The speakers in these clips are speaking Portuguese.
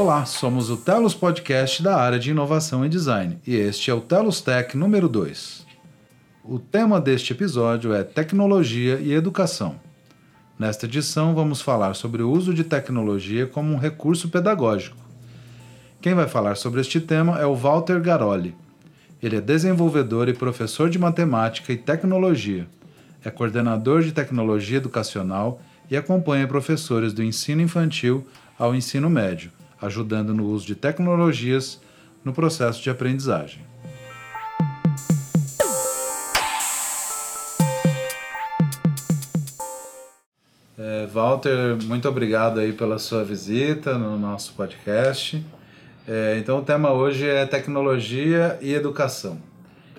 Olá, somos o Telos Podcast da área de inovação e design e este é o Telos Tech número 2. O tema deste episódio é tecnologia e educação. Nesta edição, vamos falar sobre o uso de tecnologia como um recurso pedagógico. Quem vai falar sobre este tema é o Walter Garoli. Ele é desenvolvedor e professor de matemática e tecnologia. É coordenador de tecnologia educacional e acompanha professores do ensino infantil ao ensino médio, ajudando no uso de tecnologias no processo de aprendizagem. É, Walter, muito obrigado aí pela sua visita no nosso podcast. É, então o tema hoje é tecnologia e educação.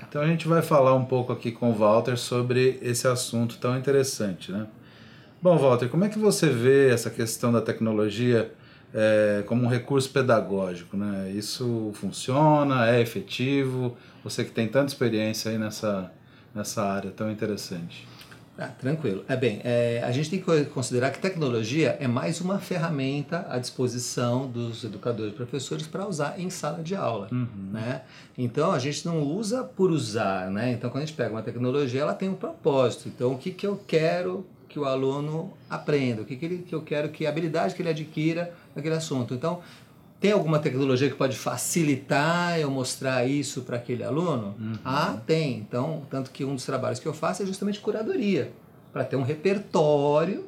Então a gente vai falar um pouco aqui com o Walter sobre esse assunto tão interessante, né? Bom, Walter, como é que você vê essa questão da tecnologia é, como um recurso pedagógico, né? Isso funciona, é efetivo? Você que tem tanta experiência aí nessa, nessa área tão interessante. Ah, tranquilo. É bem, é, a gente tem que considerar que tecnologia é mais uma ferramenta à disposição dos educadores e professores para usar em sala de aula, uhum. né? Então a gente não usa por usar, né? Então quando a gente pega uma tecnologia, ela tem um propósito. Então o que que eu quero que o aluno aprenda, o que que, ele, que eu quero que a habilidade que ele adquira naquele assunto. Então tem alguma tecnologia que pode facilitar eu mostrar isso para aquele aluno? Uhum. Ah, tem. Então, tanto que um dos trabalhos que eu faço é justamente curadoria, para ter um repertório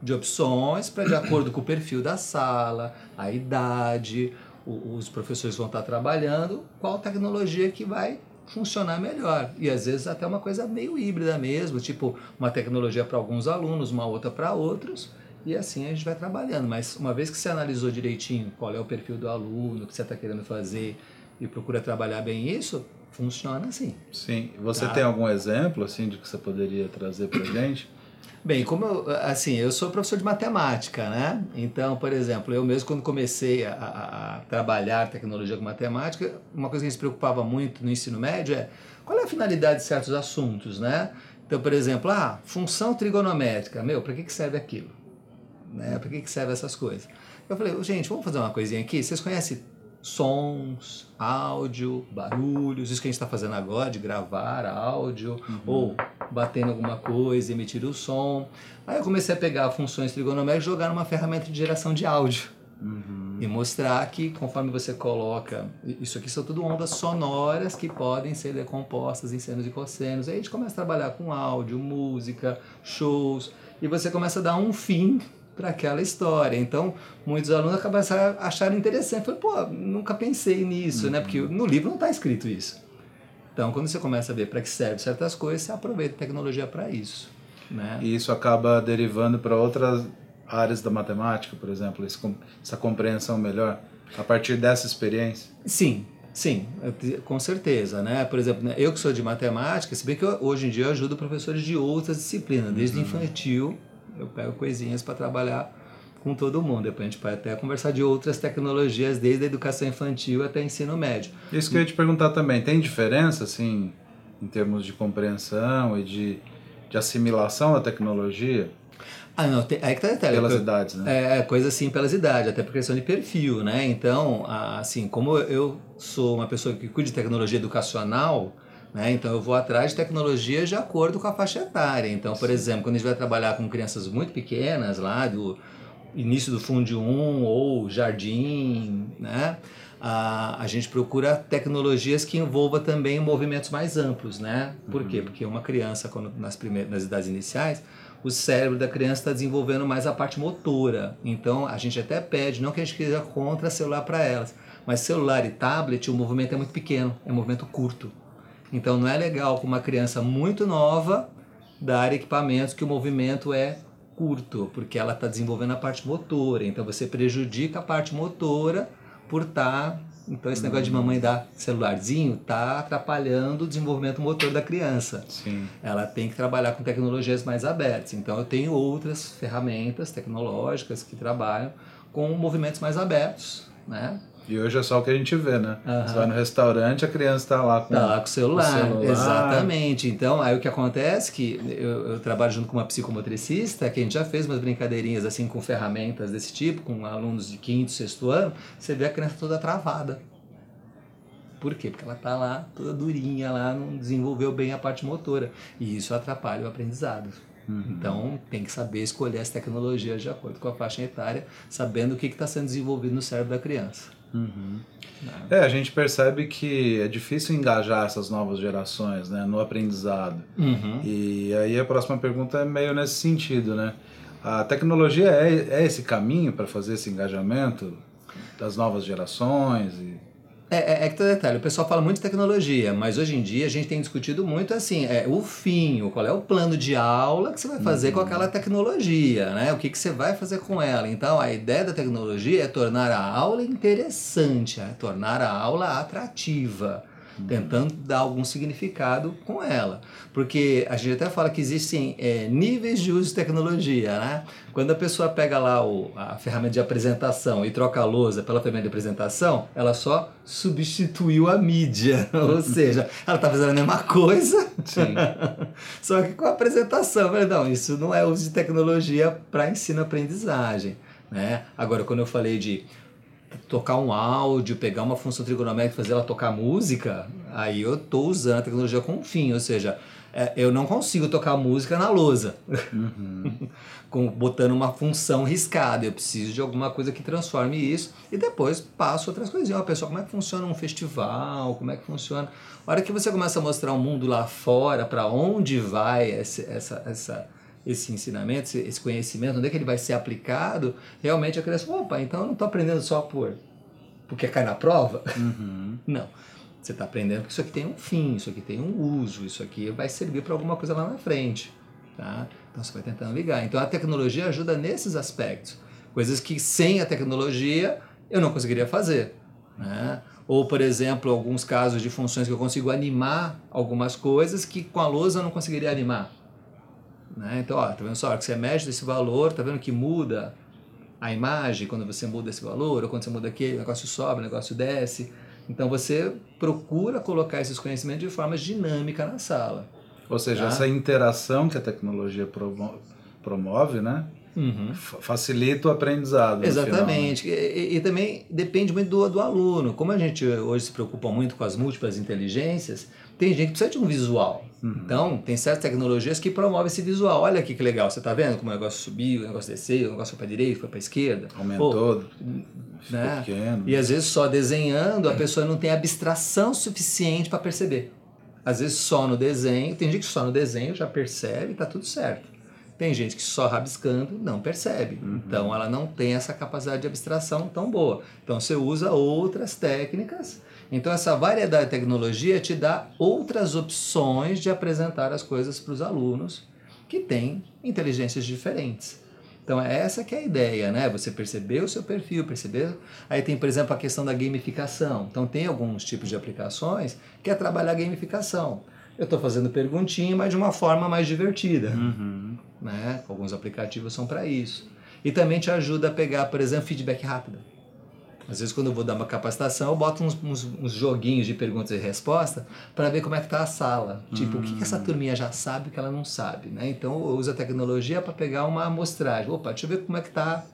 de opções para de acordo com o perfil da sala, a idade, o, os professores vão estar trabalhando, qual tecnologia que vai funcionar melhor. E às vezes até uma coisa meio híbrida mesmo, tipo uma tecnologia para alguns alunos, uma outra para outros e assim a gente vai trabalhando. Mas uma vez que você analisou direitinho qual é o perfil do aluno, o que você está querendo fazer e procura trabalhar bem isso, funciona assim. Sim. Você tá? tem algum exemplo assim de que você poderia trazer para gente? Bem, como eu, assim, eu sou professor de matemática, né? Então, por exemplo, eu mesmo quando comecei a, a, a trabalhar tecnologia com matemática, uma coisa que se preocupava muito no ensino médio é qual é a finalidade de certos assuntos, né? Então, por exemplo, ah, função trigonométrica, meu, para que, que serve aquilo? Né? Para que, que serve essas coisas? Eu falei, gente, vamos fazer uma coisinha aqui. Vocês conhecem sons, áudio, barulhos, isso que a gente está fazendo agora, de gravar áudio, uhum. ou batendo alguma coisa, emitir o som. Aí eu comecei a pegar funções trigonométricas e jogar numa ferramenta de geração de áudio. Uhum. E mostrar que conforme você coloca, isso aqui são tudo ondas sonoras que podem ser decompostas em senos e cossenos. Aí a gente começa a trabalhar com áudio, música, shows, e você começa a dar um fim para aquela história. Então, muitos alunos acabam achando interessante. Falei, pô, nunca pensei nisso, uhum. né? Porque no livro não está escrito isso. Então, quando você começa a ver para que serve certas coisas, você aproveita a tecnologia para isso. Né? E isso acaba derivando para outras áreas da matemática, por exemplo, essa compreensão melhor a partir dessa experiência? Sim, Sim, com certeza, né? Por exemplo, né, eu que sou de matemática, se bem que eu, hoje em dia eu ajudo professores de outras disciplinas, desde uhum. infantil eu pego coisinhas para trabalhar com todo mundo. Depois a gente pode até conversar de outras tecnologias, desde a educação infantil até ensino médio. Isso que eu ia te perguntar também, tem diferença, assim, em termos de compreensão e de, de assimilação da tecnologia? Ah, não, tem, aí que tá Pelas idades, né? É, coisa assim, pelas idades, até por questão de perfil, né? Então, assim, como eu sou uma pessoa que cuida de tecnologia educacional, né? Então eu vou atrás de tecnologia de acordo com a faixa etária. Então, por exemplo, quando a gente vai trabalhar com crianças muito pequenas, lá do início do Fundo 1 ou jardim, né? a, a gente procura tecnologias que envolva também movimentos mais amplos, né? Por uhum. quê? Porque uma criança, quando, nas, primeiras, nas idades iniciais, o cérebro da criança está desenvolvendo mais a parte motora. Então, a gente até pede, não que a gente queira contra celular para elas, mas celular e tablet, o movimento é muito pequeno, é um movimento curto. Então não é legal com uma criança muito nova dar equipamentos que o movimento é curto, porque ela está desenvolvendo a parte motora. Então você prejudica a parte motora por estar. Tá, então esse negócio de uhum. mamãe dar celularzinho está atrapalhando o desenvolvimento motor da criança. Sim. Ela tem que trabalhar com tecnologias mais abertas. Então eu tenho outras ferramentas tecnológicas que trabalham com movimentos mais abertos, né? E hoje é só o que a gente vê, né? Uhum. Você vai no restaurante, a criança está lá com, tá lá com o celular. o celular. Exatamente. Então, aí o que acontece é que eu, eu, trabalho junto com uma psicomotricista, que a gente já fez umas brincadeirinhas assim com ferramentas desse tipo, com alunos de quinto, sexto ano, você vê a criança toda travada. Por quê? Porque ela está lá toda durinha, lá não desenvolveu bem a parte motora. E isso atrapalha o aprendizado. Uhum. Então, tem que saber escolher as tecnologias de acordo com a faixa etária, sabendo o que está sendo desenvolvido no cérebro da criança. Uhum. É, a gente percebe que é difícil engajar essas novas gerações né, no aprendizado. Uhum. E aí a próxima pergunta é meio nesse sentido, né? A tecnologia é, é esse caminho para fazer esse engajamento das novas gerações? E... É, é, é que tem detalhe, o pessoal fala muito de tecnologia, mas hoje em dia a gente tem discutido muito assim, é, o fim, qual é o plano de aula que você vai fazer uhum. com aquela tecnologia, né? O que, que você vai fazer com ela. Então a ideia da tecnologia é tornar a aula interessante, é tornar a aula atrativa tentando dar algum significado com ela. Porque a gente até fala que existem é, níveis de uso de tecnologia, né? Quando a pessoa pega lá o, a ferramenta de apresentação e troca a lousa pela ferramenta de apresentação, ela só substituiu a mídia, ou seja, ela está fazendo a mesma coisa, só que com a apresentação. Não, isso não é uso de tecnologia para ensino-aprendizagem. Né? Agora, quando eu falei de tocar um áudio, pegar uma função trigonométrica e fazer ela tocar música, aí eu estou usando a tecnologia com um fim, ou seja, é, eu não consigo tocar música na lousa, uhum. com, botando uma função riscada. Eu preciso de alguma coisa que transforme isso e depois passo outras coisinhas. Uma pessoa, como é que funciona um festival? Como é que funciona? A hora que você começa a mostrar o mundo lá fora, para onde vai essa, essa, essa esse ensinamento, esse conhecimento, onde é que ele vai ser aplicado, realmente a criança, opa, então eu não estou aprendendo só por porque cai na prova. Uhum. Não. Você está aprendendo que isso aqui tem um fim, isso aqui tem um uso, isso aqui vai servir para alguma coisa lá na frente. Tá? Então você vai tentando ligar. Então a tecnologia ajuda nesses aspectos. Coisas que sem a tecnologia eu não conseguiria fazer. Né? Ou, por exemplo, alguns casos de funções que eu consigo animar algumas coisas que com a lousa eu não conseguiria animar. Né? Então, ó, tá vendo só? que você mexe desse valor, tá vendo que muda a imagem quando você muda esse valor, ou quando você muda aquele, o negócio sobe, o negócio desce. Então você procura colocar esses conhecimentos de forma dinâmica na sala. Ou seja, tá? essa interação que a tecnologia promove, né? Uhum. Facilita o aprendizado. Exatamente. Final, né? e, e, também depende muito do, do aluno. Como a gente hoje se preocupa muito com as múltiplas inteligências, tem gente que precisa de um visual. Uhum. Então, tem certas tecnologias que promovem esse visual. Olha aqui que legal, você está vendo como o negócio subiu, o negócio desceu, o negócio foi para a direita, foi para a esquerda. Aumentou. Pô, né? Pequeno. E às vezes só desenhando a pessoa não tem abstração suficiente para perceber. Às vezes só no desenho, tem gente que só no desenho já percebe e está tudo certo. Tem gente que só rabiscando não percebe. Uhum. Então ela não tem essa capacidade de abstração tão boa. Então você usa outras técnicas então, essa variedade de tecnologia te dá outras opções de apresentar as coisas para os alunos que têm inteligências diferentes. Então, é essa que é a ideia, né? Você perceber o seu perfil, perceber... Aí tem, por exemplo, a questão da gamificação. Então, tem alguns tipos de aplicações que é trabalhar a gamificação. Eu estou fazendo perguntinha, mas de uma forma mais divertida. Uhum. Né? Alguns aplicativos são para isso. E também te ajuda a pegar, por exemplo, feedback rápido. Às vezes, quando eu vou dar uma capacitação, eu boto uns, uns, uns joguinhos de perguntas e respostas para ver como é que está a sala. Tipo, hum. o que, que, essa hum. turminha já sabe que ela não sabe, né? Então, eu uso a tecnologia para pegar uma amostragem. Opa, deixa eu ver como é que está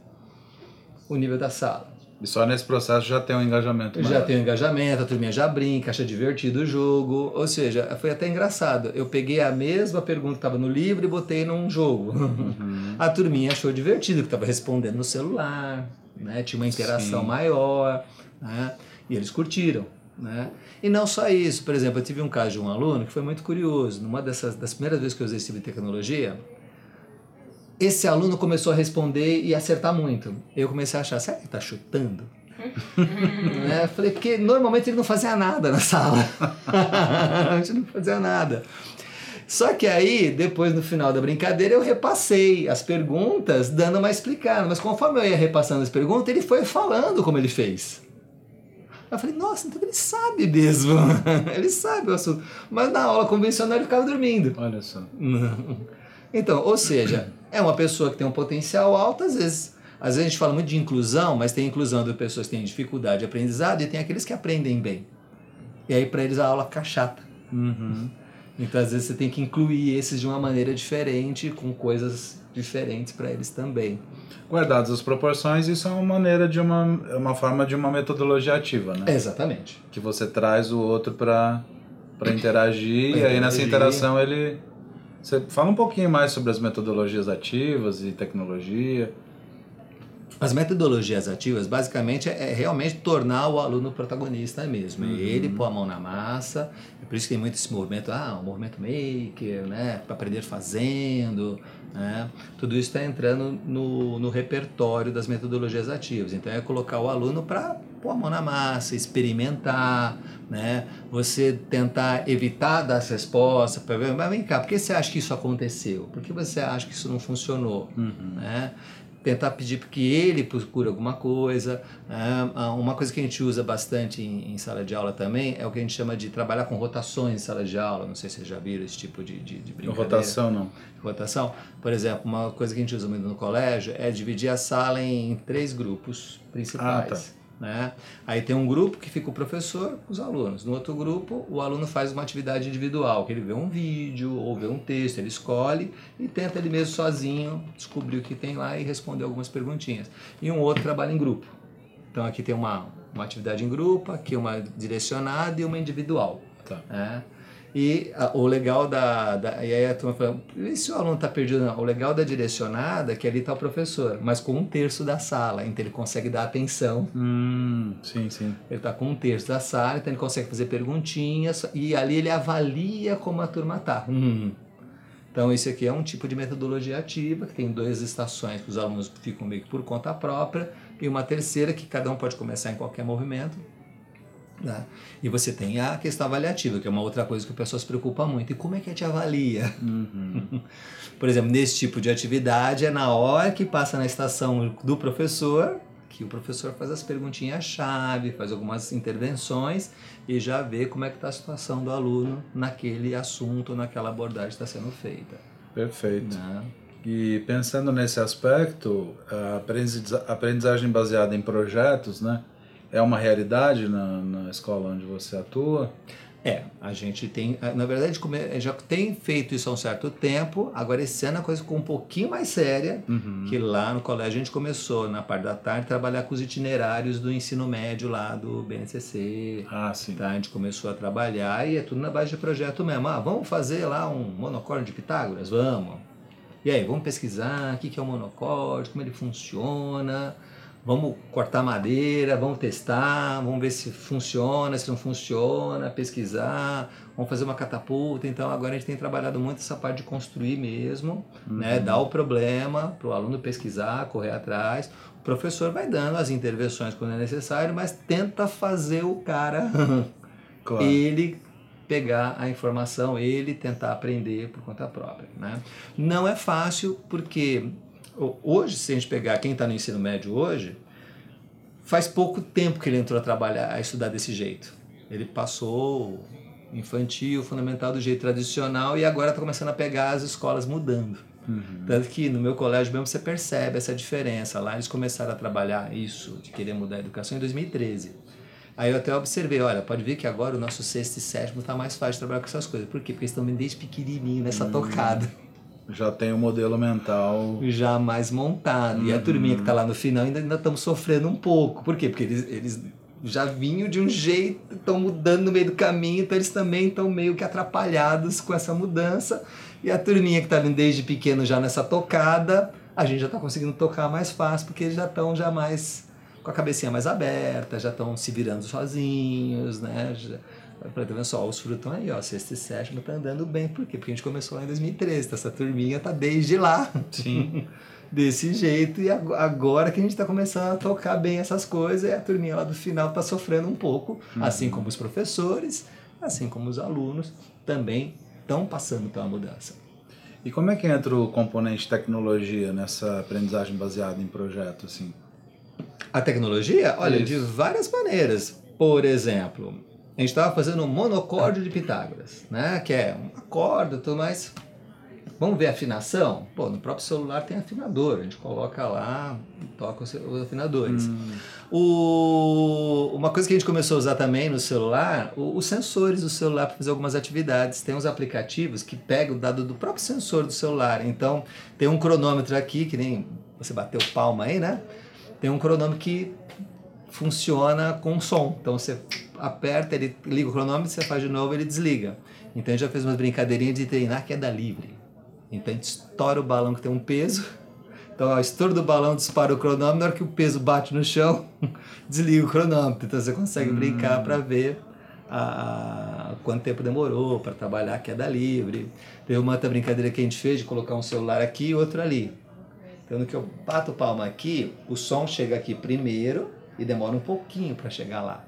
o nível da sala. E só nesse processo já tem um engajamento. Já tem um engajamento, a turminha já brinca, acha divertido o jogo. Ou seja, foi até engraçado. Eu peguei a mesma pergunta que estava no livro e botei num jogo. Uhum. A turminha achou divertido, que estava respondendo no celular né? tinha uma interação Sim. maior, né? e eles curtiram. Né? E não só isso, por exemplo, eu tive um caso de um aluno que foi muito curioso. Numa dessas das primeiras vezes que eu usei esse tipo de tecnologia, esse aluno começou a responder e acertar muito. Eu comecei a achar, será que ele está chutando? né? Falei, porque normalmente ele não fazia nada na sala. a gente não fazia nada. Só que aí, depois no final da brincadeira, eu repassei as perguntas, dando uma explicada. Mas conforme eu ia repassando as perguntas, ele foi falando como ele fez. Eu falei, nossa, então ele sabe mesmo. ele sabe o assunto. Mas na aula convencional ele ficava dormindo. Olha só. Então, ou seja, é uma pessoa que tem um potencial alto, às vezes Às vezes a gente fala muito de inclusão, mas tem inclusão de pessoas que têm dificuldade de aprendizado e tem aqueles que aprendem bem. E aí para eles a aula fica chata. Uhum. Então às vezes você tem que incluir esses de uma maneira diferente, com coisas diferentes para eles também. Guardadas as proporções, isso é uma maneira de uma, é uma forma de uma metodologia ativa, né? Exatamente. Que você traz o outro para para interagir Pra e aí nessa interagir. interação ele você fala um pouquinho mais sobre as metodologias ativas e tecnologia. As metodologias ativas, basicamente, é realmente tornar o aluno protagonista mesmo. É ele pôr a mão na massa. É por isso que tem muito esse movimento, ah, o movimento maker, né? Para aprender fazendo. Né? Tudo isso está entrando no, no repertório das metodologias ativas. Então, é colocar o aluno para pôr a mão na massa, experimentar, né? Você tentar evitar dar as respostas, para ver, mas vem cá, por que você acha que isso aconteceu? Por que você acha que isso não funcionou? Né? Tentar pedir que ele procure alguma coisa. né? Ah, Uma coisa que a gente usa bastante em, em sala de aula também é o que a gente chama de trabalhar com rotações em sala de aula. Não sei se vocês já viram esse tipo de, de, de brincadeira. Rotação não. Rotação. Por exemplo, uma coisa que a gente usa muito no colégio é dividir a sala em três grupos principais. Ah, tá. Né? Aí tem um grupo que fica o professor com os alunos. No outro grupo, o aluno faz uma atividade individual, que ele vê um vídeo ou vê um texto, ele escolhe e tenta ele mesmo sozinho descobrir o que tem lá e responder algumas perguntinhas. E um outro trabalha em grupo. Então aqui tem uma, uma atividade em grupo, aqui uma direcionada e uma individual. Tá. né? E a- o legal da, da. E aí a turma fala, e se o aluno está perdido? Não. O legal da direcionada é que ali está o professor, mas com um terço da sala, então ele consegue dar atenção. Hum, sim, sim. Ele está com um terço da sala, então ele consegue fazer perguntinhas e ali ele avalia como a turma está. Hum. Então, isso aqui é um tipo de metodologia ativa, que tem duas estações que os alunos ficam meio que por conta própria, e uma terceira que cada um pode começar em qualquer movimento. Né? E você tem a questão avaliativa, que é uma outra coisa que o pessoal se preocupa muito. E como é que a gente avalia? Por exemplo, nesse tipo de atividade, é na hora que passa na estação do professor, que o professor faz as perguntinhas-chave, faz algumas intervenções e já vê como é que está a situação do aluno naquele assunto, naquela abordagem que está sendo feita. Perfeito. né? E pensando nesse aspecto, a aprendiza- aprendizagem baseada em projetos, né, é uma realidade na, na escola onde você atua? É, a gente tem, na verdade, come- já tem feito isso há um certo tempo, agora esse ano a coisa ficou um pouquinho mais séria, que lá no colégio a gente começou, na parte da tarde, trabalhar com os itinerários do ensino médio lá do BNCC, Ah, sim. Tá, a gente começou a trabalhar e é tudo na base de projeto mesmo. Ah, vamos fazer lá um monocórdio de Pitágoras? Vamos. E aí, vamos pesquisar o que que é o monocórdio, como ele funciona. Vamos cortar madeira, vamos testar, vamos ver se funciona, se não funciona, pesquisar, vamos fazer uma catapulta. Então agora a gente tem trabalhado muito essa parte de construir mesmo, né? Dar o problema para o aluno pesquisar, correr atrás. O professor vai dando as intervenções quando é necessário, mas tenta fazer o cara Claro. ele pegar a informação, ele tentar aprender por conta própria. Né? Não é fácil porque hoje, se a gente pegar quem está no ensino médio hoje, faz pouco tempo que ele entrou a trabalhar, a estudar desse jeito. Ele passou infantil, fundamental do jeito tradicional e agora está começando a pegar as escolas mudando. Tanto que no meu colégio mesmo você percebe essa diferença. Lá eles começaram a trabalhar isso, de querer mudar a educação, em 2013. Aí eu até observei, olha, pode ver que agora o nosso sexto e sétimo está mais fácil de trabalhar com essas coisas. Por quê? Porque eles estão desde pequenininho nessa tocada, Já tem um modelo mental. já mais montado. E a turminha que está lá no final ainda ainda estamos sofrendo um pouco. Por quê? Porque eles, eles já vinham de um jeito, estão mudando no meio do caminho, então eles também estão meio que atrapalhados com essa mudança. E a turminha que está vindo desde pequeno já nessa tocada, a gente já está conseguindo tocar mais fácil, porque eles já estão já mais com a cabecinha mais aberta, já estão se virando sozinhos, né? Já, Pra tá vendo só, os frutos estão aí, ó, sexto e sétimo tá andando bem. Por quê? Porque a gente começou lá em 2013, então essa turminha tá desde lá. Sim. Desse jeito, e ag- agora que a gente tá começando a tocar bem essas coisas, e a turminha lá do final tá sofrendo um pouco, assim como os professores, assim como os alunos, também estão passando pela mudança. E como é que entra o componente tecnologia nessa aprendizagem baseada em projeto, assim? A tecnologia, olha, Isso. de várias maneiras. Por exemplo, a gente estava fazendo um monocórdio de Pitágoras, né? Que é uma corda, tudo mais. Vamos ver afinação? Pô, no próprio celular tem afinador, a gente coloca lá, toca os, os afinadores. Hum. O, uma coisa que a gente começou a usar também no celular, o, os sensores do celular para fazer algumas atividades. Tem uns aplicativos que pegam o dado do próprio sensor do celular. Então, tem um cronômetro aqui, que nem você bateu palma aí, né? Tem um cronômetro que funciona com som. Então, você aperta, ele liga o cronômetro, você faz de novo, ele desliga. Então, a gente já fez umas brincadeirinhas de treinar queda livre. Então a gente estoura o balão que tem um peso. Então, o estouro do balão dispara o cronômetro, na hora que o peso bate no chão, desliga o cronômetro. Então você consegue hum. brincar para ver a, a, quanto tempo demorou para trabalhar a queda livre. Teve uma outra brincadeira que a gente fez de colocar um celular aqui e outro ali. Então, no que eu bato palma aqui, o som chega aqui primeiro e demora um pouquinho para chegar lá.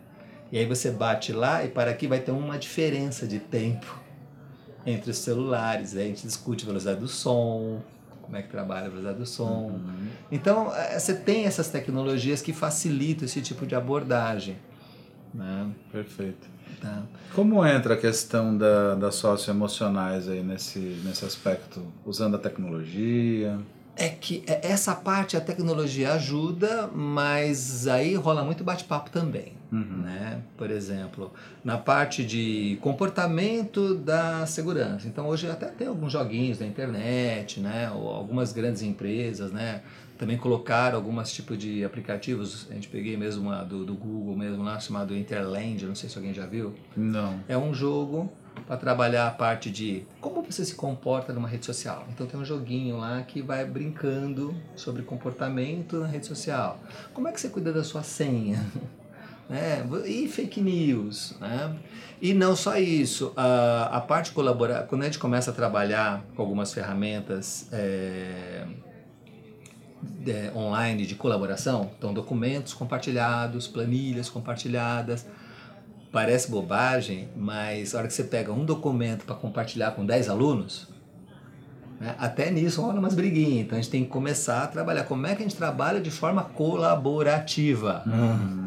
E aí você bate lá e para aqui vai ter uma diferença de tempo entre os celulares. Aí a gente discute a velocidade do som, como é que trabalha a velocidade do som. Uhum. Então, é, você tem essas tecnologias que facilitam esse tipo de abordagem. Né? Perfeito. Tá. Como entra a questão da, das socioemocionais aí nesse, nesse aspecto? Usando a tecnologia? é que é, essa parte a tecnologia ajuda, mas aí rola muito bate-papo também. Uhum. Né? Por exemplo, na parte de comportamento da segurança. Então hoje até tem alguns joguinhos na internet, né? Ou algumas grandes empresas, né? Também colocaram alguns tipos de aplicativos. A gente peguei mesmo uma do, do Google mesmo lá, chamado Interland, não sei se alguém já viu. Não. É um jogo para trabalhar a parte de como você se comporta numa rede social. Então tem um joguinho lá que vai brincando sobre comportamento na rede social. Como é que você cuida da sua senha? né? E fake news, né? E não só isso, a, a parte colaborar, quando a gente começa a trabalhar com algumas ferramentas é, online de colaboração, então documentos compartilhados, planilhas compartilhadas, parece bobagem, mas a hora que você pega um documento para compartilhar com 10 alunos, né, até nisso rola umas briguinhas. Então a gente tem que começar a trabalhar. Como é que a gente trabalha de forma colaborativa? Uhum.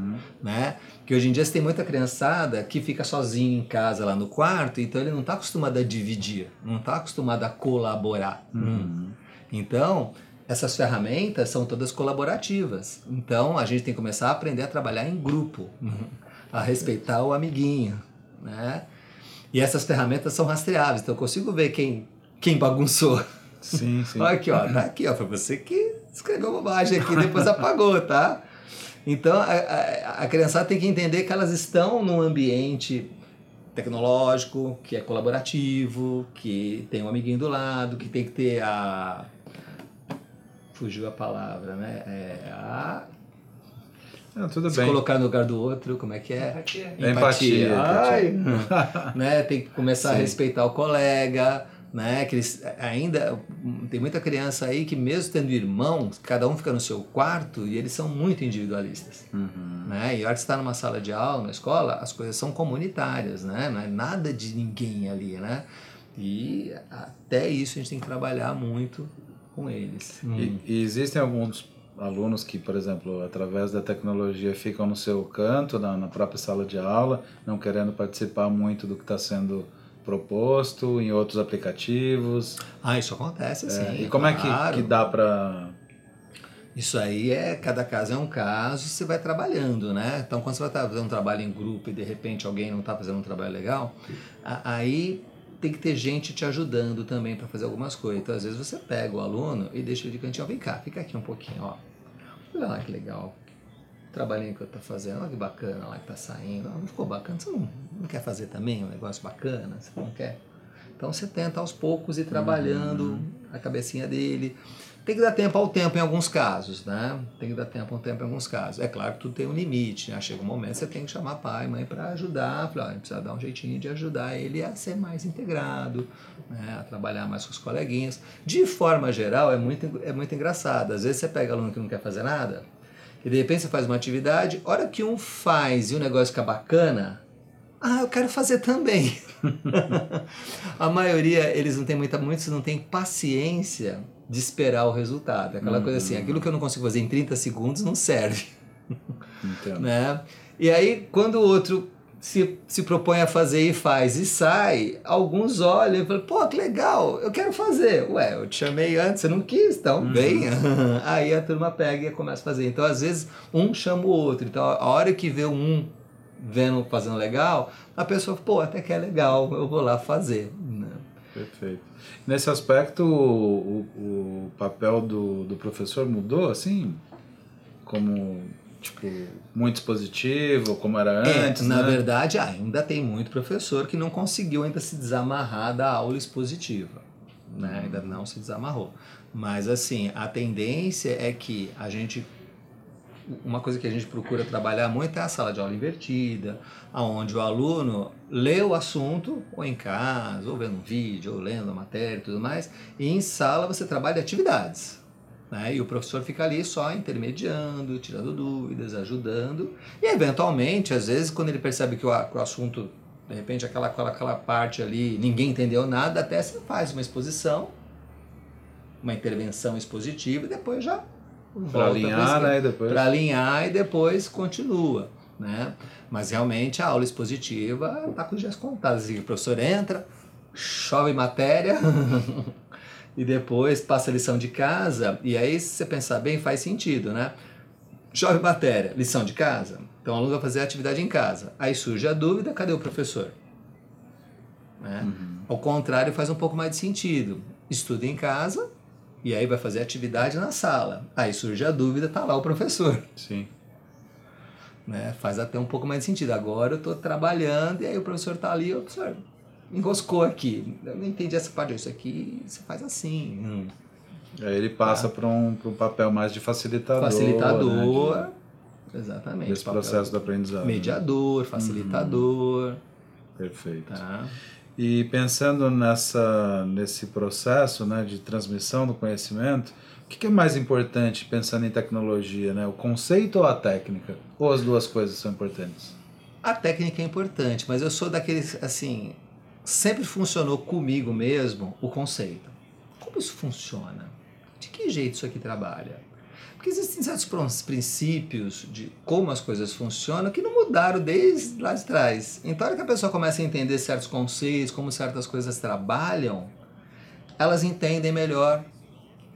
Né? Que hoje em dia você tem muita criançada que fica sozinho em casa lá no quarto, então ele não está acostumado a dividir, não está acostumado a colaborar. Uhum. Então, essas ferramentas são todas colaborativas. Então a gente tem que começar a aprender a trabalhar em grupo. Uhum a respeitar o amiguinho, né? E essas ferramentas são rastreáveis, então eu consigo ver quem, quem bagunçou. Sim, sim. Olha aqui, ó, tá aqui, ó, foi você que escreveu bobagem aqui, depois apagou, tá? Então a, a, a criançada tem que entender que elas estão num ambiente tecnológico, que é colaborativo, que tem um amiguinho do lado, que tem que ter a. Fugiu a palavra, né? É a não, tudo se bem. colocar no lugar do outro, como é que é? Empatia. Empatia. Ai, né? Tem que começar Sim. a respeitar o colega, né? Que eles ainda tem muita criança aí que mesmo tendo irmãos, cada um fica no seu quarto e eles são muito individualistas, uhum. né? E a hora que está numa sala de aula, na escola, as coisas são comunitárias, né? Não é nada de ninguém ali, né? E até isso a gente tem que trabalhar muito com eles. E, hum. e existem alguns alunos que, por exemplo, através da tecnologia ficam no seu canto, na, na própria sala de aula, não querendo participar muito do que está sendo proposto em outros aplicativos. Ah, isso acontece, é, sim. E como claro. é que, que dá para isso aí é, cada caso é um caso, você vai trabalhando, né? Então, quando você vai fazer um trabalho em grupo e de repente alguém não está fazendo um trabalho legal, aí tem que ter gente te ajudando também para fazer algumas coisas. Então, às vezes você pega o aluno e deixa ele de cantinho, vem cá, fica aqui um pouquinho, ó. Olha lá que legal. Trabalhinho que eu tô fazendo, olha que bacana lá que tá saindo. Não ficou bacana? Você não, não quer fazer também um negócio bacana? Você não quer? Então você tenta aos poucos ir trabalhando uhum. a cabecinha dele. Tem que dar tempo ao tempo em alguns casos, né? Tem que dar tempo ao tempo em alguns casos. É claro que tudo tem um limite, né? Chega um momento que você tem que chamar pai, mãe para ajudar, falar, ah, precisa dar um jeitinho de ajudar ele a ser mais integrado, né? a trabalhar mais com os coleguinhas. De forma geral, é muito, é muito engraçado. Às vezes você pega aluno que não quer fazer nada, e de repente você faz uma atividade, hora que um faz e o negócio fica bacana, ah, eu quero fazer também. a maioria, eles não têm muita, muitos não têm paciência de esperar o resultado. Aquela uhum. coisa assim, uhum. aquilo que eu não consigo fazer em 30 segundos não serve. Entendo. né? E aí, quando o outro se, se propõe a fazer e faz e sai, alguns olham e falam, pô, que legal, eu quero fazer. Ué, eu te chamei antes, você não quis, então uhum. venha. Aí a turma pega e começa a fazer. Então, às vezes, um chama o outro. Então, a hora que vê um vendo fazendo legal, a pessoa, pô, até que é legal, eu vou lá fazer. Né? Perfeito. Nesse aspecto, o, o papel do, do professor mudou, assim? Como tipo, muito expositivo, como era é, antes? na né? verdade, ainda tem muito professor que não conseguiu ainda se desamarrar da aula expositiva. Né? Ainda não se desamarrou. Mas, assim, a tendência é que a gente uma coisa que a gente procura trabalhar muito é a sala de aula invertida, aonde o aluno lê o assunto, ou em casa, ou vendo um vídeo, ou lendo a matéria e tudo mais, e em sala você trabalha atividades. Né? E o professor fica ali só intermediando, tirando dúvidas, ajudando, e eventualmente, às vezes, quando ele percebe que o, o assunto, de repente, aquela, aquela, aquela parte ali, ninguém entendeu nada, até você faz uma exposição, uma intervenção expositiva, e depois já para alinhar, né? Depois... Para alinhar e depois continua. Né? Mas realmente a aula expositiva está com os dias contados. Assim, o professor entra, chove matéria e depois passa a lição de casa. E aí, se você pensar bem, faz sentido, né? Chove matéria, lição de casa. Então o aluno vai fazer a atividade em casa. Aí surge a dúvida: cadê o professor? Né? Uhum. Ao contrário, faz um pouco mais de sentido. Estuda em casa, e aí vai fazer atividade na sala. Aí surge a dúvida, tá lá o professor. Sim. Né? Faz até um pouco mais de sentido. Agora eu estou trabalhando e aí o professor tá ali, o professor enroscou aqui. Eu não entendi essa parte, isso aqui você faz assim. Hum. Aí ele passa tá? para um, um papel mais de facilitador. Facilitador. Né? Exatamente. Esse processo do aprendizado. Né? Mediador, né? facilitador. Uhum. Perfeito. Tá? E pensando nessa, nesse processo né, de transmissão do conhecimento, o que é mais importante pensando em tecnologia? Né? O conceito ou a técnica? Ou as duas coisas são importantes? A técnica é importante, mas eu sou daqueles, assim, sempre funcionou comigo mesmo o conceito. Como isso funciona? De que jeito isso aqui trabalha? Porque existem certos princípios de como as coisas funcionam que não mudaram desde lá de trás. Então, hora que a pessoa começa a entender certos conceitos, como certas coisas trabalham, elas entendem melhor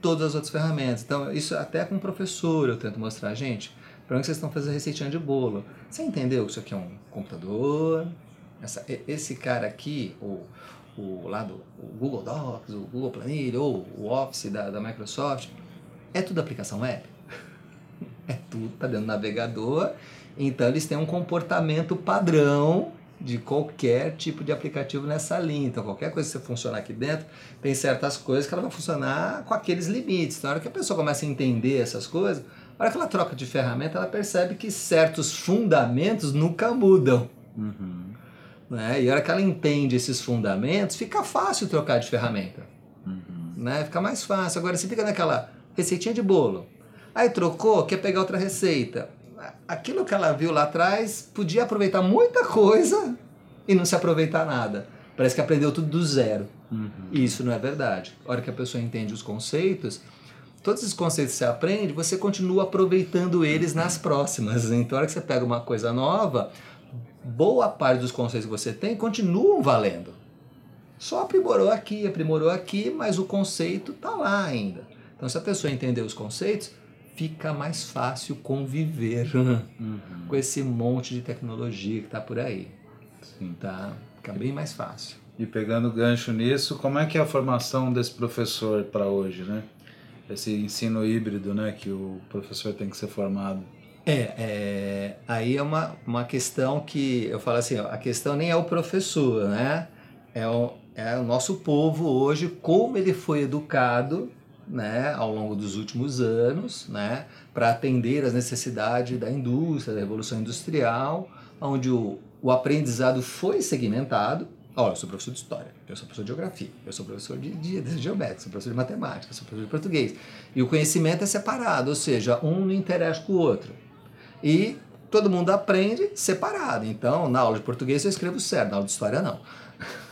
todas as outras ferramentas. Então, isso até com o professor eu tento mostrar, gente, para onde vocês estão fazendo receitinha de bolo? Você entendeu que isso aqui é um computador? Essa, esse cara aqui, o, o lado o Google Docs, o Google Planilha ou o Office da, da Microsoft, é tudo aplicação web? É tudo, tá dentro do navegador. Então eles têm um comportamento padrão de qualquer tipo de aplicativo nessa linha. Então, qualquer coisa que você funcionar aqui dentro, tem certas coisas que ela vai funcionar com aqueles limites. Então, na hora que a pessoa começa a entender essas coisas, na hora que ela troca de ferramenta, ela percebe que certos fundamentos nunca mudam. Uhum. Né? E na hora que ela entende esses fundamentos, fica fácil trocar de ferramenta. Uhum. Né? Fica mais fácil. Agora, você fica naquela receitinha de bolo. Aí trocou, quer pegar outra receita. Aquilo que ela viu lá atrás podia aproveitar muita coisa e não se aproveitar nada. Parece que aprendeu tudo do zero. Uhum. E isso não é verdade. A hora que a pessoa entende os conceitos, todos esses conceitos que você aprende, você continua aproveitando eles nas próximas. Então, a hora que você pega uma coisa nova, boa parte dos conceitos que você tem continuam valendo. Só aprimorou aqui, aprimorou aqui, mas o conceito está lá ainda. Então, se a pessoa entender os conceitos, fica mais fácil conviver uhum. com esse monte de tecnologia que está por aí. Sim. Tá? Fica bem mais fácil. E pegando gancho nisso, como é que é a formação desse professor para hoje, né? Esse ensino híbrido, né, que o professor tem que ser formado. É, é aí é uma, uma questão que eu falo assim, a questão nem é o professor, né? É o, é o nosso povo hoje, como ele foi educado né, ao longo dos últimos anos, né, para atender às necessidades da indústria, da revolução industrial, onde o, o aprendizado foi segmentado. Olha, eu sou professor de história, eu sou professor de geografia, eu sou professor de, de, de geométrica, sou professor de matemática, sou professor de português. E o conhecimento é separado, ou seja, um não interage com o outro. E todo mundo aprende separado. Então, na aula de português eu escrevo certo, na aula de história não.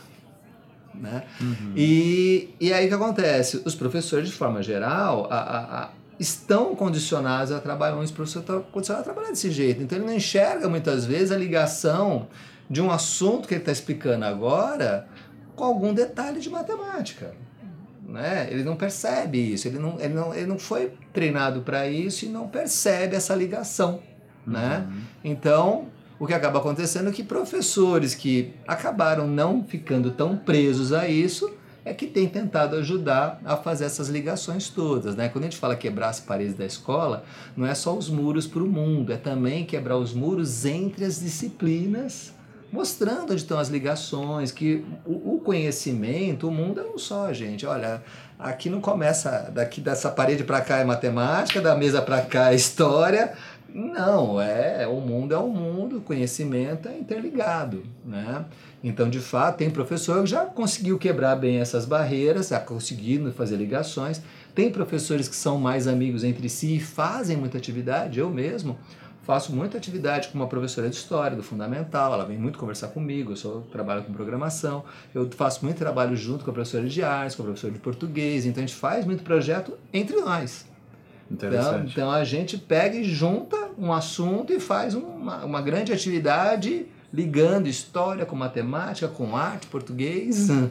Né? Uhum. E, e aí o que acontece? Os professores, de forma geral, a, a, a, estão condicionados a trabalhar, os professores estão condicionados a trabalhar desse jeito. Então ele não enxerga muitas vezes a ligação de um assunto que ele está explicando agora com algum detalhe de matemática. Né? Ele não percebe isso, ele não, ele não, ele não foi treinado para isso e não percebe essa ligação. Né? Uhum. Então, o que acaba acontecendo é que professores que acabaram não ficando tão presos a isso é que tem tentado ajudar a fazer essas ligações todas. Né? Quando a gente fala quebrar as paredes da escola, não é só os muros para o mundo, é também quebrar os muros entre as disciplinas, mostrando onde estão as ligações, que o, o conhecimento, o mundo é um só, gente. Olha, aqui não começa daqui dessa parede para cá é matemática, da mesa para cá é história, não, é, o mundo é um mundo, o conhecimento é interligado, né? Então, de fato, tem professor que já conseguiu quebrar bem essas barreiras, já conseguindo fazer ligações. Tem professores que são mais amigos entre si e fazem muita atividade. Eu mesmo faço muita atividade com uma professora de história do fundamental, ela vem muito conversar comigo, eu sou, trabalho com programação, eu faço muito trabalho junto com a professora de artes, com a professora de português, então a gente faz muito projeto entre nós. Então, então a gente pega e junta um assunto e faz uma, uma grande atividade ligando história com matemática, com arte, português hum.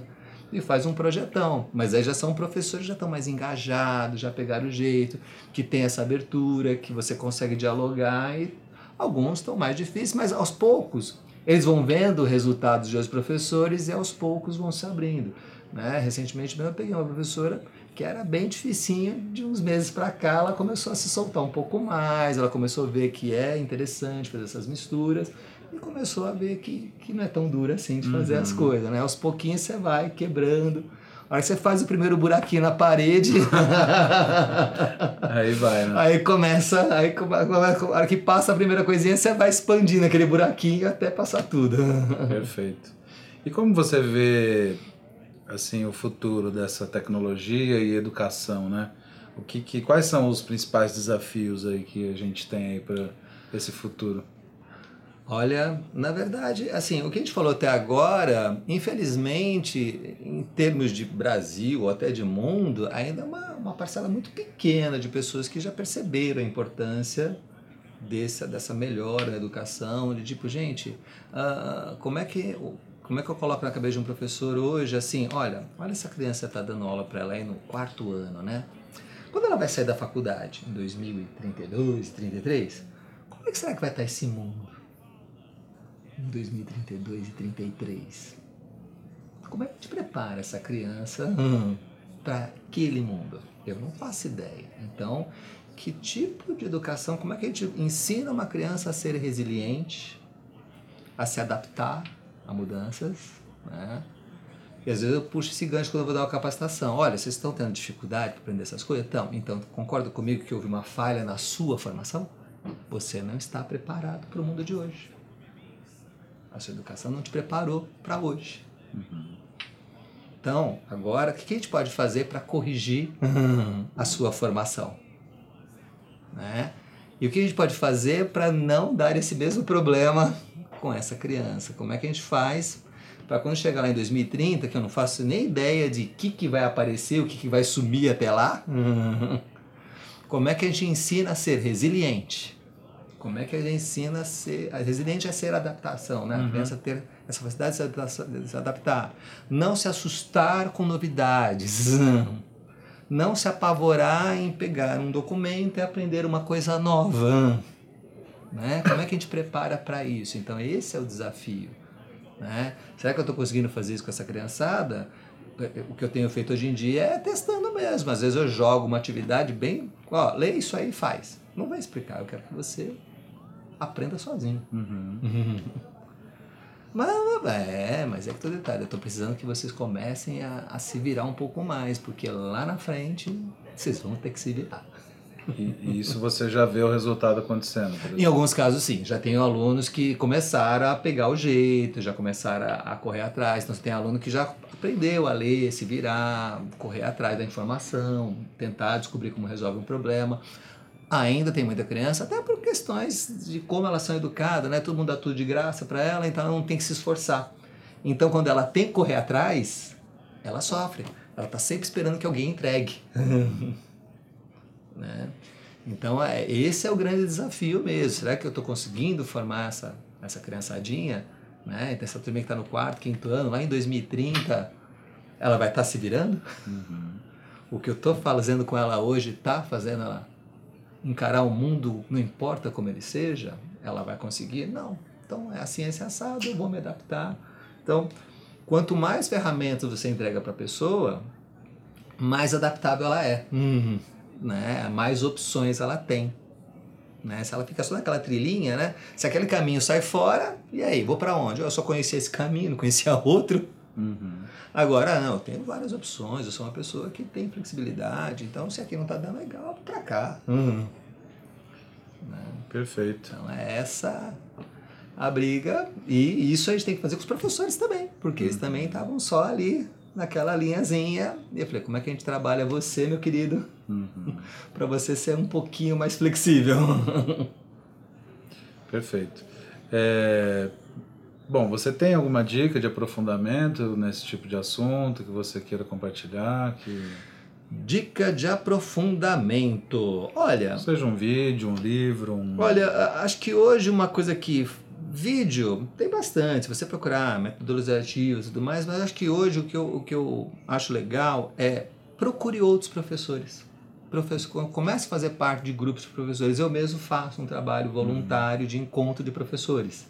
e faz um projetão. Mas aí já são professores já estão mais engajados, já pegaram o jeito, que tem essa abertura, que você consegue dialogar e alguns estão mais difíceis, mas aos poucos eles vão vendo resultados de outros professores e aos poucos vão se abrindo. Né? Recentemente mesmo eu peguei uma professora que era bem dificinho, de uns meses para cá ela começou a se soltar um pouco mais, ela começou a ver que é interessante fazer essas misturas e começou a ver que, que não é tão duro assim de fazer uhum. as coisas, né? Aos pouquinhos você vai quebrando. A hora que você faz o primeiro buraquinho na parede. aí vai, né? Aí começa, aí a hora que passa a primeira coisinha, você vai expandindo aquele buraquinho até passar tudo. Perfeito. E como você vê assim o futuro dessa tecnologia e educação, né? O que, que quais são os principais desafios aí que a gente tem aí para esse futuro? Olha, na verdade, assim, o que a gente falou até agora, infelizmente, em termos de Brasil ou até de mundo, ainda é uma, uma parcela muito pequena de pessoas que já perceberam a importância dessa, dessa melhora na educação, de tipo, gente, uh, como é que como é que eu coloco na cabeça de um professor hoje assim, olha, olha essa criança está dando aula para ela aí no quarto ano, né? Quando ela vai sair da faculdade, em 2032, 33, como é que será que vai estar esse mundo? em 2032 e 33. Como é que gente prepara essa criança hum. para aquele mundo? Eu não faço ideia. Então, que tipo de educação, como é que a gente ensina uma criança a ser resiliente, a se adaptar a mudanças, né? E às vezes eu puxo esse gancho quando eu vou dar uma capacitação. Olha, vocês estão tendo dificuldade para aprender essas coisas? Então, então concorda comigo que houve uma falha na sua formação? Você não está preparado para o mundo de hoje. A sua educação não te preparou para hoje. Uhum. Então, agora, o que a gente pode fazer para corrigir a sua formação? Né? E o que a gente pode fazer para não dar esse mesmo problema com essa criança? Como é que a gente faz para quando chegar lá em 2030, que eu não faço nem ideia de o que, que vai aparecer, o que, que vai sumir até lá, como é que a gente ensina a ser resiliente? Como é que a gente ensina a ser. A resiliente é ser adaptação, né? Uhum. A criança ter essa capacidade de se adaptar. Não se assustar com novidades. Não se apavorar em pegar um documento e aprender uma coisa nova. Né? Como é que a gente prepara para isso? Então, esse é o desafio. Né? Será que eu estou conseguindo fazer isso com essa criançada? O que eu tenho feito hoje em dia é testando mesmo. Às vezes eu jogo uma atividade bem. Ó, lê isso aí e faz. Não vai explicar, eu quero que você aprenda sozinho. Uhum. mas é, mas é que todo detalhe, eu estou precisando que vocês comecem a, a, se virar um pouco mais, porque lá na frente vocês vão ter que se virar. E, e isso você já vê o resultado acontecendo? Em alguns casos, sim. Já tenho alunos que começaram a pegar o jeito, já começaram a, a correr atrás. Então, você tem aluno que já aprendeu a ler, se virar, correr atrás da informação, tentar descobrir como resolve um problema ainda tem muita criança, até por questões de como elas são educadas, né? Todo mundo dá tudo de graça para ela, então ela não tem que se esforçar. Então, quando ela tem que correr atrás, ela sofre. Ela está sempre esperando que alguém entregue. né? Então, é, esse é o grande desafio mesmo. Será que eu estou conseguindo formar essa, essa criançadinha Né? Então, essa turma que está no quarto, quinto ano, lá em 2030, ela vai estar tá se virando? Uhum. O que eu estou fazendo com ela hoje está fazendo ela encarar o mundo, não importa como ele seja, ela vai conseguir? Não. Então, é a ciência assada, eu vou me adaptar. Então, quanto mais ferramentas você entrega para a pessoa, mais adaptável ela é. Uhum. Né? Mais opções ela tem. Né? Se ela fica só naquela trilhinha, né? Se aquele caminho sai fora, e aí, vou para onde? Eu só conhecia esse caminho, não conhecia outro. Uhum. Agora, não, eu tenho várias opções, eu sou uma pessoa que tem flexibilidade, então se aqui não está dando legal, vou para cá. Uhum. Né? Perfeito. Então é essa a briga, e isso a gente tem que fazer com os professores também, porque uhum. eles também estavam só ali naquela linhazinha. E eu falei, como é que a gente trabalha você, meu querido, uhum. para você ser um pouquinho mais flexível? Perfeito. É... Bom, você tem alguma dica de aprofundamento nesse tipo de assunto que você queira compartilhar? Que... Dica de aprofundamento. Olha. Seja um vídeo, um livro, um. Olha, acho que hoje uma coisa que Vídeo, tem bastante, se você procurar metodologias ativas e tudo mais, mas acho que hoje o que, eu, o que eu acho legal é procure outros professores. Professor, comece a fazer parte de grupos de professores. Eu mesmo faço um trabalho voluntário de encontro de professores.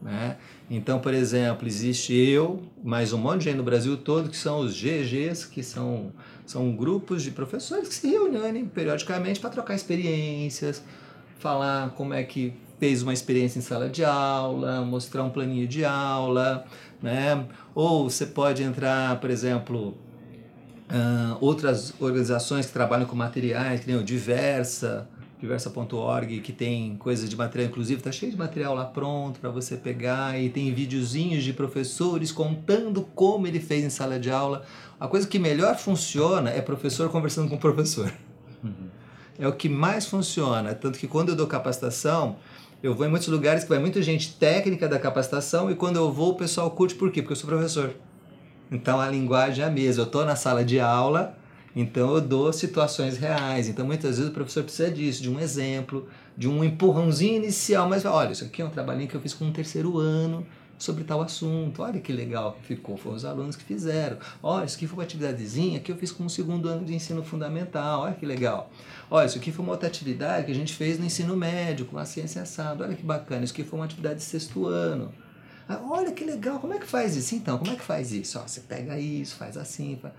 Né? Então, por exemplo, existe eu, mais um monte de gente no Brasil todo, que são os GGs, que são, são grupos de professores que se reúnem periodicamente para trocar experiências, falar como é que fez uma experiência em sala de aula, mostrar um planinho de aula, né? Ou você pode entrar, por exemplo, uh, outras organizações que trabalham com materiais, que nem o Diversa, diversa.org, que tem coisas de material, inclusive está cheio de material lá pronto para você pegar e tem videozinhos de professores contando como ele fez em sala de aula. A coisa que melhor funciona é professor conversando com professor. Uhum. É o que mais funciona, tanto que quando eu dou capacitação, eu vou em muitos lugares que vai muita gente técnica da capacitação e quando eu vou o pessoal curte por quê? Porque eu sou professor. Então a linguagem é a mesma. Eu estou na sala de aula, então eu dou situações reais. Então muitas vezes o professor precisa disso, de um exemplo, de um empurrãozinho inicial. Mas olha, isso aqui é um trabalhinho que eu fiz com um terceiro ano sobre tal assunto. Olha que legal que ficou, foram os alunos que fizeram. Olha, isso aqui foi uma atividadezinha que eu fiz com o segundo ano de ensino fundamental. Olha que legal. Olha, isso aqui foi uma outra atividade que a gente fez no ensino médio, com a ciência assada. Olha que bacana, isso aqui foi uma atividade de sexto ano. Ah, olha que legal, como é que faz isso? Então, como é que faz isso? Ó, você pega isso, faz assim. Faz...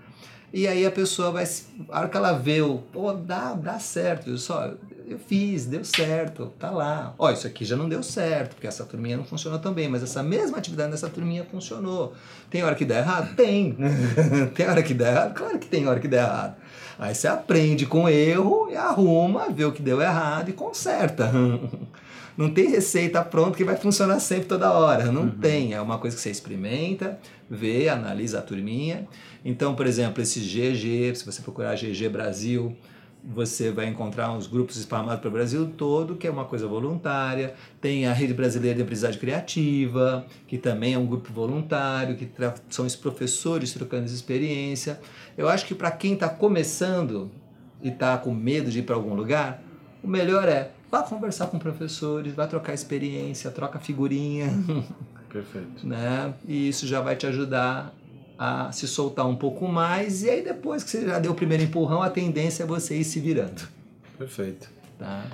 E aí a pessoa vai, a hora que ela vê o, pô, dá, dá certo, eu só, eu fiz, deu certo, tá lá. Ó, isso aqui já não deu certo, porque essa turminha não funcionou tão bem, mas essa mesma atividade dessa turminha funcionou. Tem hora que dá errado? Tem. tem hora que dá errado? Claro que tem hora que dá errado. Aí você aprende com erro e arruma, vê o que deu errado e conserta. Não tem receita pronta que vai funcionar sempre toda hora. Não uhum. tem. É uma coisa que você experimenta, vê, analisa a turminha. Então, por exemplo, esse GG, se você procurar GG Brasil, você vai encontrar uns grupos espalhados para o Brasil todo, que é uma coisa voluntária. Tem a Rede Brasileira de Aprendizagem Criativa, que também é um grupo voluntário, que são os professores trocando experiência. Eu acho que para quem está começando e está com medo de ir para algum lugar, o melhor é vá conversar com professores, vá trocar experiência, troca figurinha. Perfeito. Né? E isso já vai te ajudar a se soltar um pouco mais. E aí, depois que você já deu o primeiro empurrão, a tendência é você ir se virando. Perfeito. Tá?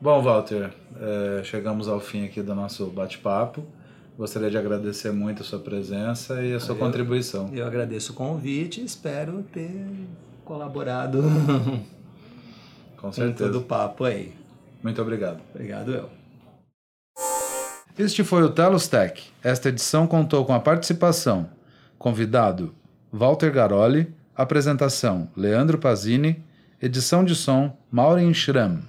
Bom, Walter, é, chegamos ao fim aqui do nosso bate-papo. Gostaria de agradecer muito a sua presença e a sua eu, contribuição. Eu agradeço o convite e espero ter colaborado com certeza. todo o papo aí. Muito obrigado. Obrigado eu. Este foi o Telos Tech. Esta edição contou com a participação convidado Walter Garoli, apresentação Leandro Pazini, edição de som Maureen Schramm.